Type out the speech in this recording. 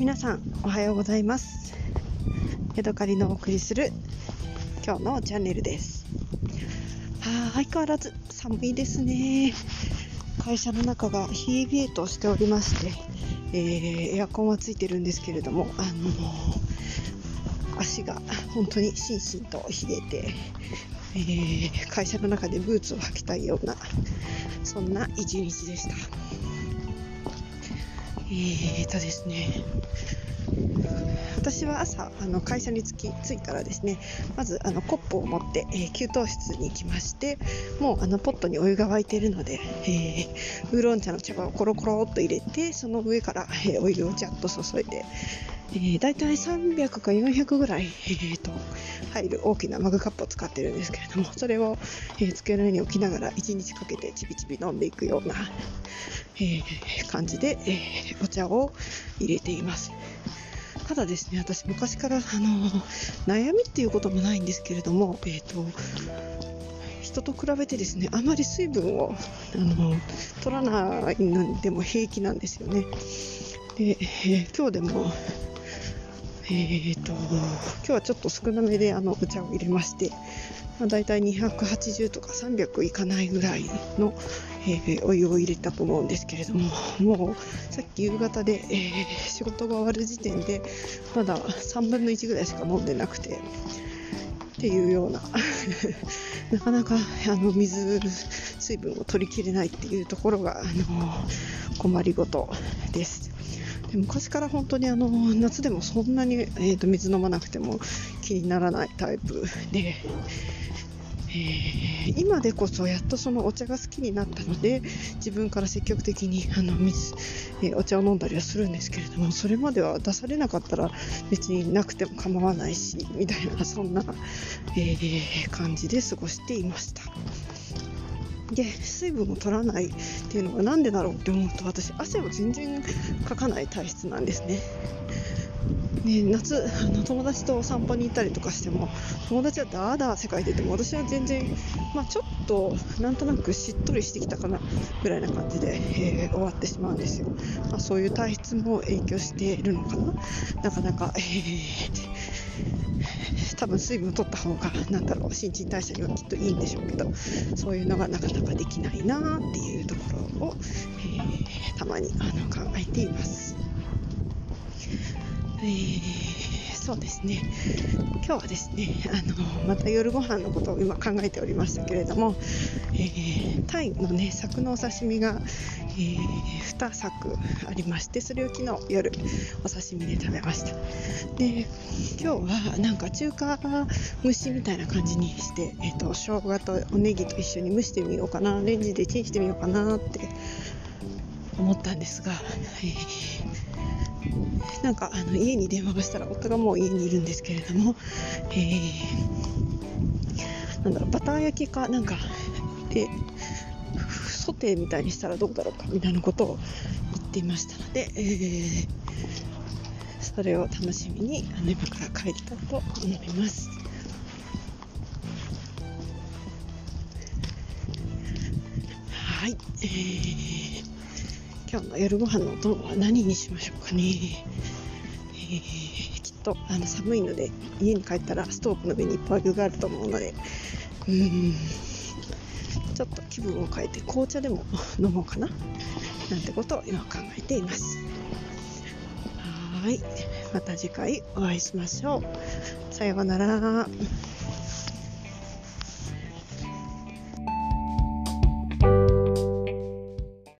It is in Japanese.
皆さんおはようございます。ヤドカリのお送りする今日のチャンネルです。は相変わらず寒いですね。会社の中が冷え冷えとしておりまして、えー、エアコンはついてるんですけれどもあの足が本当にしんしんと冷えて、えー、会社の中でブーツを履きたいようなそんな一日でした。えーとですね。私は朝あの会社に着き着いたらですねまずあのコップを持って、えー、給湯室に行きましてもうあのポットにお湯が沸いているので、えー、ウーロン茶の茶葉をコロコロっと入れてその上から、えー、お湯をジャッと注いで、えー、大体300か400ぐらい、えーと、入る大きなマグカップを使ってるんですけれどもそれを、えー、机の上に置きながら1日かけてちびちび飲んでいくような、えー、感じで、え、お茶を入れています。ただですね、私昔からあの悩みっていうこともないんですけれども、えーと、人と比べてですね、あまり水分をあの取らないのでも平気なんですよね。で、えー、今日でもえーと、今日はちょっと少なめであのお茶を入れまして、まあ、大体280とか300いかないぐらいの、えー、お湯を入れたと思うんですけれどももうさっき夕方で、えー、仕事が終わる時点でまだ3分の1ぐらいしか飲んでなくてっていうような なかなかあの水水分を取りきれないっていうところがあの困りごとです。昔から本当にあの夏でもそんなに、えーと、水飲まなくても気にならないタイプで、えー、今でこそやっとそのお茶が好きになったので自分から積極的にあの水、えー、お茶を飲んだりはするんですけれどもそれまでは出されなかったら別になくても構わないしみたいなそんな、えー、感じで過ごしていました。で水分を取らないっていうのが何でだろうって思うと私汗を全然かかない体質なんですね。ね、夏あの友達とお散歩に行ったりとかしても友達はダーダー世界出ても私は全然、まあ、ちょっとなんとなくしっとりしてきたかなぐらいな感じで、えー、終わってしまうんですよ、まあ、そういう体質も影響しているのかな。なかなか、えー 多分水分を取った方がなんだろう新陳代謝にはきっといいんでしょうけどそういうのがなかなかできないなっていうところを、えー、たまにあの考えています。えー、そうですね。今日はですねあのまた夜ご飯のことを今考えておりましたけれども、えー、タイのね柵のお刺身が、えー、2柵ありましてそれを昨日夜お刺身で食べました。で今日はなんか中華蒸しみたいな感じにして、えーと、生姜とおネギと一緒に蒸してみようかなレンジでチンしてみようかなって思ったんですが、えー、なんかあの家に電話をしたら夫がもう家にいるんですけれども、えー、なんだろうバター焼きかなんかでソテーみたいにしたらどうだろうかみたいなことを言っていましたので、えー、それを楽しみに今から帰りたいと思います。はい、えー、今日の夜ご飯のお供は何にしましょうかね。えー、きっとあの寒いので家に帰ったらストーブの上にいっぱい湯があると思うので、うん。ちょっと気分を変えて紅茶でも飲もうかな。なんてことを今考えています。はい。また次回お会いしましょう。さようなら。